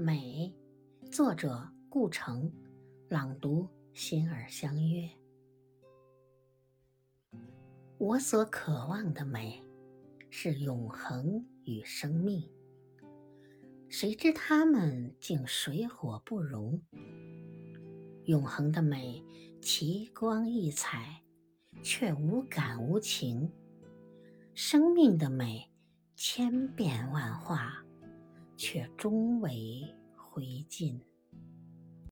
美，作者顾城，朗读心儿相约。我所渴望的美，是永恒与生命。谁知他们竟水火不容。永恒的美，奇光异彩，却无感无情；生命的美，千变万化。却终为灰烬。